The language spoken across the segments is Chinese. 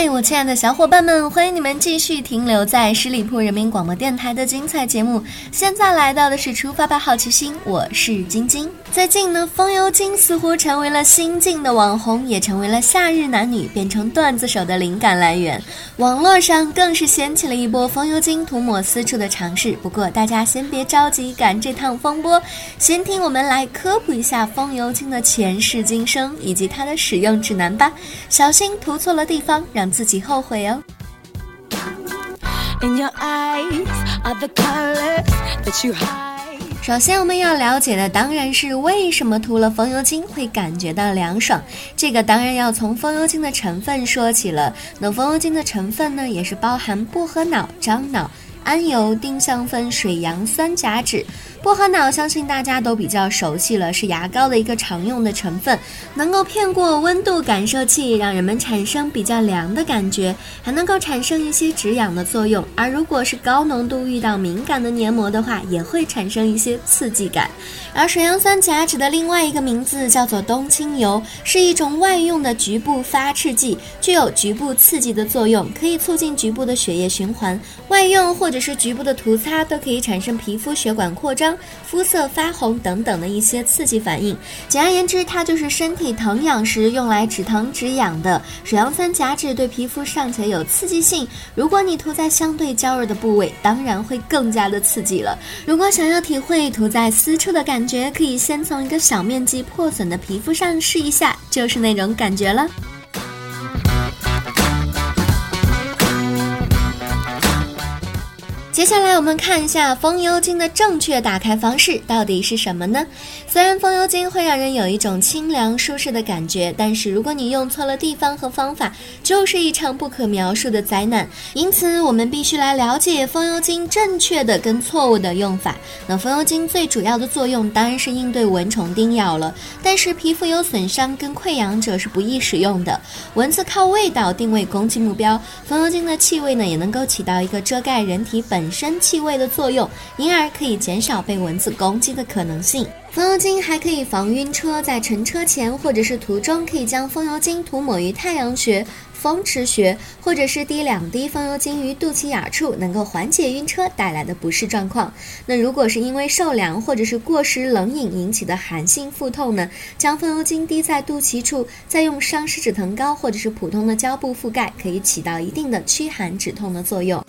嗨，我亲爱的小伙伴们，欢迎你们继续停留在十里铺人民广播电台的精彩节目。现在来到的是出发吧好奇心，我是晶晶。最近呢，风油精似乎成为了新晋的网红，也成为了夏日男女变成段子手的灵感来源。网络上更是掀起了一波风油精涂抹私处的尝试。不过大家先别着急赶这趟风波，先听我们来科普一下风油精的前世今生以及它的使用指南吧，小心涂错了地方。让自己后悔哦。首先，我们要了解的当然是为什么涂了风油精会感觉到凉爽。这个当然要从风油精的成分说起了。那风油精的成分呢，也是包含薄荷脑、樟脑、桉油、丁香酚、水杨酸甲酯。薄荷脑相信大家都比较熟悉了，是牙膏的一个常用的成分，能够骗过温度感受器，让人们产生比较凉的感觉，还能够产生一些止痒的作用。而如果是高浓度遇到敏感的黏膜的话，也会产生一些刺激感。而水杨酸甲酯的另外一个名字叫做冬青油，是一种外用的局部发赤剂，具有局部刺激的作用，可以促进局部的血液循环。外用或或者是局部的涂擦都可以产生皮肤血管扩张。肤色发红等等的一些刺激反应，简而言之，它就是身体疼痒时用来止疼止痒的水杨酸甲酯，对皮肤尚且有刺激性。如果你涂在相对娇弱的部位，当然会更加的刺激了。如果想要体会涂在私处的感觉，可以先从一个小面积破损的皮肤上试一下，就是那种感觉了。接下来我们看一下风油精的正确打开方式到底是什么呢？虽然风油精会让人有一种清凉舒适的感觉，但是如果你用错了地方和方法，就是一场不可描述的灾难。因此，我们必须来了解风油精正确的跟错误的用法。那风油精最主要的作用当然是应对蚊虫叮咬了，但是皮肤有损伤跟溃疡者是不宜使用的。蚊子靠味道定位攻击目标，风油精的气味呢也能够起到一个遮盖人体本。本身气味的作用，因而可以减少被蚊子攻击的可能性。风油精还可以防晕车，在乘车前或者是途中，可以将风油精涂抹于太阳穴、风池穴，或者是滴两滴风油精于肚脐眼处，能够缓解晕车带来的不适状况。那如果是因为受凉或者是过食冷饮引起的寒性腹痛呢？将风油精滴在肚脐处，再用伤湿止疼膏或者是普通的胶布覆盖，可以起到一定的驱寒止痛的作用。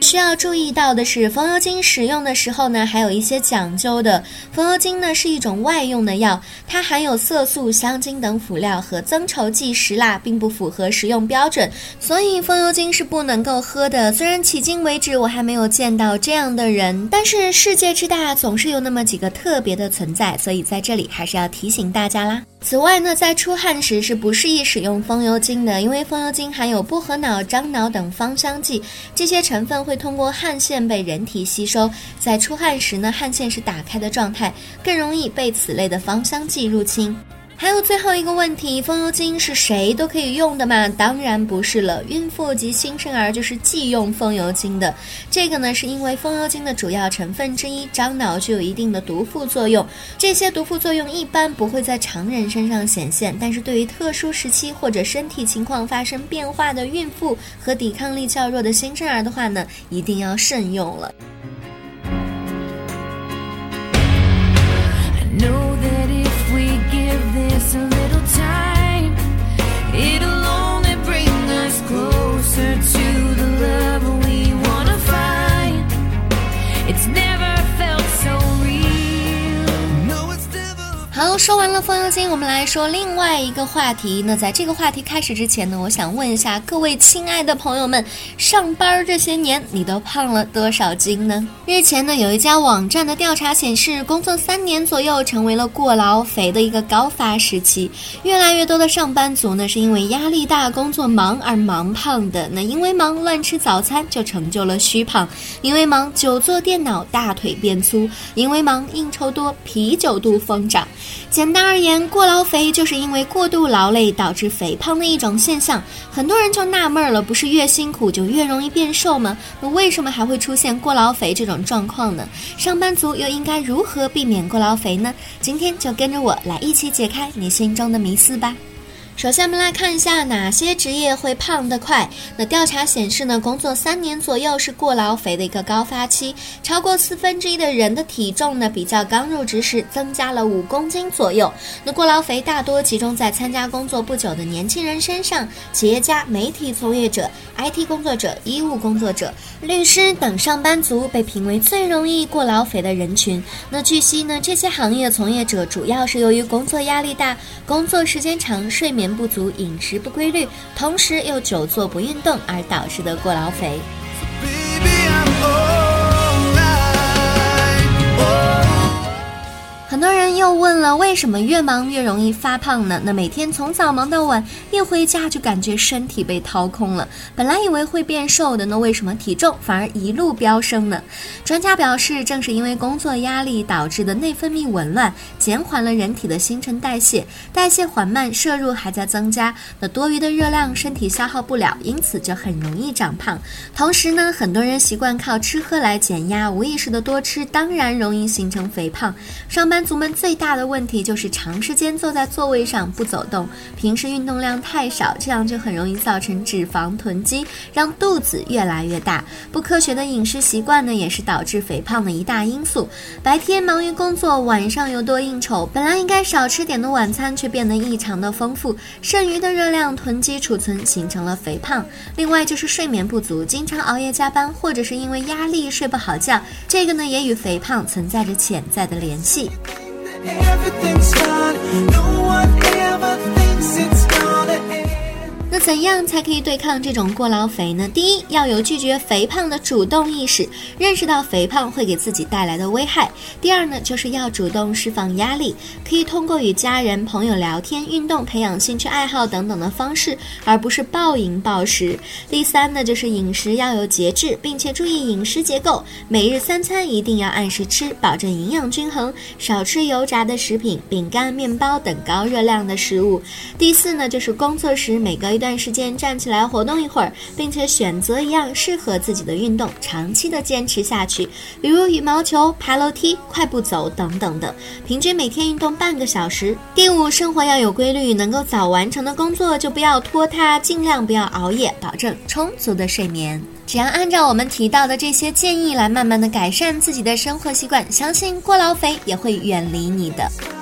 需要注意到的是，风油精使用的时候呢，还有一些讲究的。风油精呢是一种外用的药，它含有色素、香精等辅料和增稠剂石蜡，并不符合食用标准，所以风油精是不能够喝的。虽然迄今为止我还没有见到这样的人，但是世界之大，总是有那么几个特别的存在，所以在这里还是要提醒大家啦。此外呢，在出汗时是不适宜使用风油精的，因为风油精含有薄荷脑、樟脑等芳香剂，这些成分会通过汗腺被人体吸收，在出汗时呢，汗腺是打开的状态，更容易被此类的芳香剂入侵。还有最后一个问题，风油精是谁都可以用的吗？当然不是了，孕妇及新生儿就是忌用风油精的。这个呢，是因为风油精的主要成分之一樟脑具有一定的毒副作用，这些毒副作用一般不会在常人身上显现，但是对于特殊时期或者身体情况发生变化的孕妇和抵抗力较弱的新生儿的话呢，一定要慎用了。说完了风油精，我们来说另外一个话题。那在这个话题开始之前呢，我想问一下各位亲爱的朋友们，上班这些年你都胖了多少斤呢？日前呢，有一家网站的调查显示，工作三年左右成为了过劳肥的一个高发时期。越来越多的上班族呢，是因为压力大、工作忙而忙胖的。那因为忙乱吃早餐就成就了虚胖，因为忙久坐电脑大腿变粗，因为忙应酬多啤酒肚疯长。简单而言，过劳肥就是因为过度劳累导致肥胖的一种现象。很多人就纳闷了，不是越辛苦就越容易变瘦吗？那为什么还会出现过劳肥这种状况呢？上班族又应该如何避免过劳肥呢？今天就跟着我来一起解开你心中的迷思吧。首先，我们来看一下哪些职业会胖得快。那调查显示呢，工作三年左右是过劳肥的一个高发期，超过四分之一的人的体重呢，比较刚入职时增加了五公斤左右。那过劳肥大多集中在参加工作不久的年轻人身上，企业家、媒体从业者、IT 工作者、医务工作者、律师等上班族被评为最容易过劳肥的人群。那据悉呢，这些行业从业者主要是由于工作压力大、工作时间长、睡眠。不足、饮食不规律，同时又久坐不运动而导致的过劳肥。很多人又问了，为什么越忙越容易发胖呢？那每天从早忙到晚，一回家就感觉身体被掏空了。本来以为会变瘦的，那为什么体重反而一路飙升呢？专家表示，正是因为工作压力导致的内分泌紊乱，减缓了人体的新陈代谢，代谢缓慢，摄入还在增加，那多余的热量身体消耗不了，因此就很容易长胖。同时呢，很多人习惯靠吃喝来减压，无意识的多吃，当然容易形成肥胖。上班。族们最大的问题就是长时间坐在座位上不走动，平时运动量太少，这样就很容易造成脂肪囤积，让肚子越来越大。不科学的饮食习惯呢，也是导致肥胖的一大因素。白天忙于工作，晚上又多应酬，本来应该少吃点的晚餐却变得异常的丰富，剩余的热量囤积储存，形成了肥胖。另外就是睡眠不足，经常熬夜加班，或者是因为压力睡不好觉，这个呢也与肥胖存在着潜在的联系。Every 怎样才可以对抗这种过劳肥呢？第一，要有拒绝肥胖的主动意识，认识到肥胖会给自己带来的危害。第二呢，就是要主动释放压力，可以通过与家人、朋友聊天、运动、培养兴趣爱好等等的方式，而不是暴饮暴食。第三呢，就是饮食要有节制，并且注意饮食结构，每日三餐一定要按时吃，保证营养均衡，少吃油炸的食品、饼干、面包等高热量的食物。第四呢，就是工作时每隔一段时间站起来活动一会儿，并且选择一样适合自己的运动，长期的坚持下去，比如羽毛球、爬楼梯、快步走等等的，平均每天运动半个小时。第五，生活要有规律，能够早完成的工作就不要拖沓，尽量不要熬夜，保证充足的睡眠。只要按照我们提到的这些建议来慢慢的改善自己的生活习惯，相信过劳肥也会远离你的。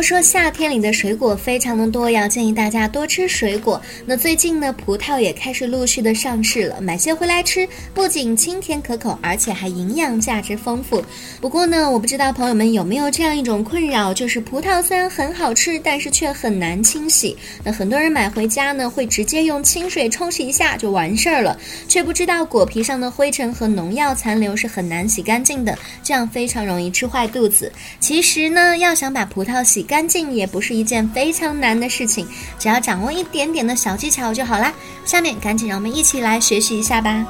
都说夏天里的水果非常的多，要建议大家多吃水果。那最近呢，葡萄也开始陆续的上市了，买些回来吃，不仅清甜可口，而且还营养价值丰富。不过呢，我不知道朋友们有没有这样一种困扰，就是葡萄虽然很好吃，但是却很难清洗。那很多人买回家呢，会直接用清水冲洗一下就完事儿了，却不知道果皮上的灰尘和农药残留是很难洗干净的，这样非常容易吃坏肚子。其实呢，要想把葡萄洗干净也不是一件非常难的事情，只要掌握一点点的小技巧就好啦。下面赶紧让我们一起来学习一下吧。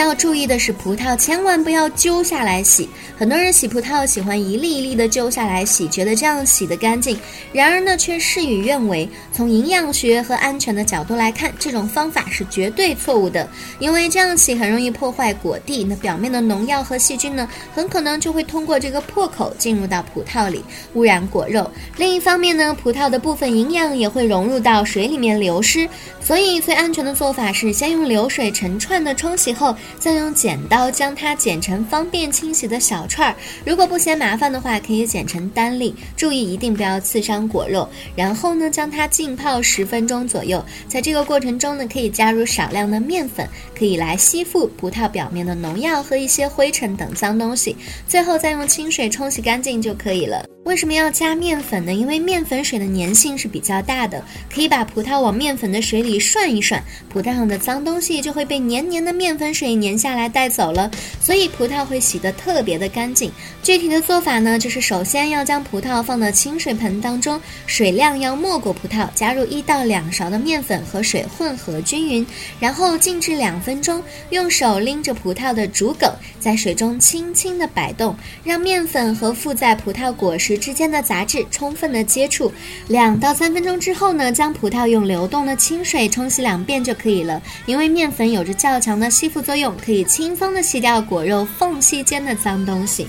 要注意的是，葡萄千万不要揪下来洗。很多人洗葡萄喜欢一粒一粒的揪下来洗，觉得这样洗得干净。然而呢，却事与愿违。从营养学和安全的角度来看，这种方法是绝对错误的。因为这样洗很容易破坏果蒂，那表面的农药和细菌呢，很可能就会通过这个破口进入到葡萄里，污染果肉。另一方面呢，葡萄的部分营养也会融入到水里面流失。所以最安全的做法是先用流水成串的冲洗后，再用剪刀将它剪成方便清洗的小串儿。如果不嫌麻烦的话，可以剪成单粒，注意一定不要刺伤果肉。然后呢，将它浸泡十分钟左右。在这个过程中呢，可以加入少量的面粉，可以来吸附葡萄表面的农药和一些灰尘等脏东西。最后再用清水冲洗干净就可以了。为什么要加面粉呢？因为面粉水的粘性是比较大的，可以把葡萄往面粉的水里涮一涮，葡萄上的脏东西就会被黏黏的面粉水粘下来带走了，所以葡萄会洗得特别的干净。具体的做法呢，就是首先要将葡萄放到清水盆当中，水量要没过葡萄，加入一到两勺的面粉和水混合均匀，然后静置两分钟，用手拎着葡萄的主梗，在水中轻轻地摆动，让面粉和附在葡萄果实。之间的杂质充分的接触，两到三分钟之后呢，将葡萄用流动的清水冲洗两遍就可以了。因为面粉有着较强的吸附作用，可以轻松的洗掉果肉缝隙间的脏东西。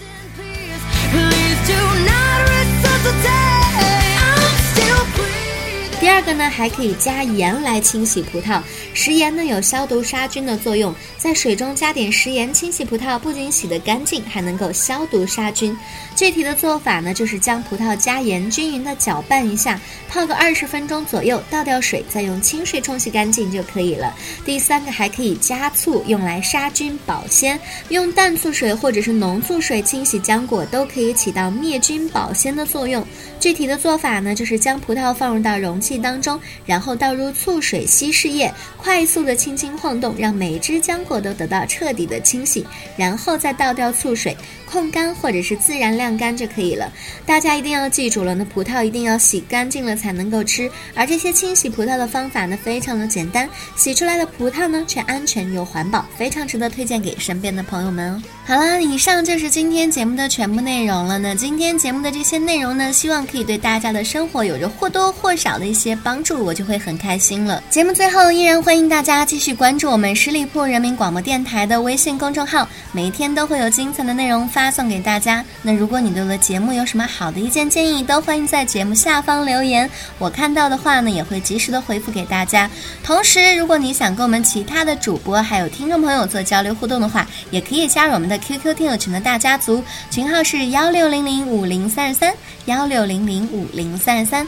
第二个呢，还可以加盐来清洗葡萄。食盐呢有消毒杀菌的作用，在水中加点食盐清洗葡萄，不仅洗得干净，还能够消毒杀菌。具体的做法呢，就是将葡萄加盐均匀的搅拌一下，泡个二十分钟左右，倒掉水，再用清水冲洗干净就可以了。第三个还可以加醋，用来杀菌保鲜。用淡醋水或者是浓醋水清洗浆果，都可以起到灭菌保鲜的作用。具体的做法呢，就是将葡萄放入到容器。当中，然后倒入醋水稀释液，快速的轻轻晃动，让每只浆果都得到彻底的清洗，然后再倒掉醋水。控干或者是自然晾干就可以了。大家一定要记住了，那葡萄一定要洗干净了才能够吃。而这些清洗葡萄的方法呢，非常的简单，洗出来的葡萄呢却安全又环保，非常值得推荐给身边的朋友们哦。好啦，以上就是今天节目的全部内容了。那今天节目的这些内容呢，希望可以对大家的生活有着或多或少的一些些帮助，我就会很开心了。节目最后依然欢迎大家继续关注我们十里铺人民广播电台的微信公众号，每天都会有精彩的内容发。送给大家。那如果你对我的节目有什么好的意见建议，都欢迎在节目下方留言。我看到的话呢，也会及时的回复给大家。同时，如果你想跟我们其他的主播还有听众朋友做交流互动的话，也可以加入我们的 QQ 听友群的大家族，群号是幺六零零五零三十三幺六零零五零三十三。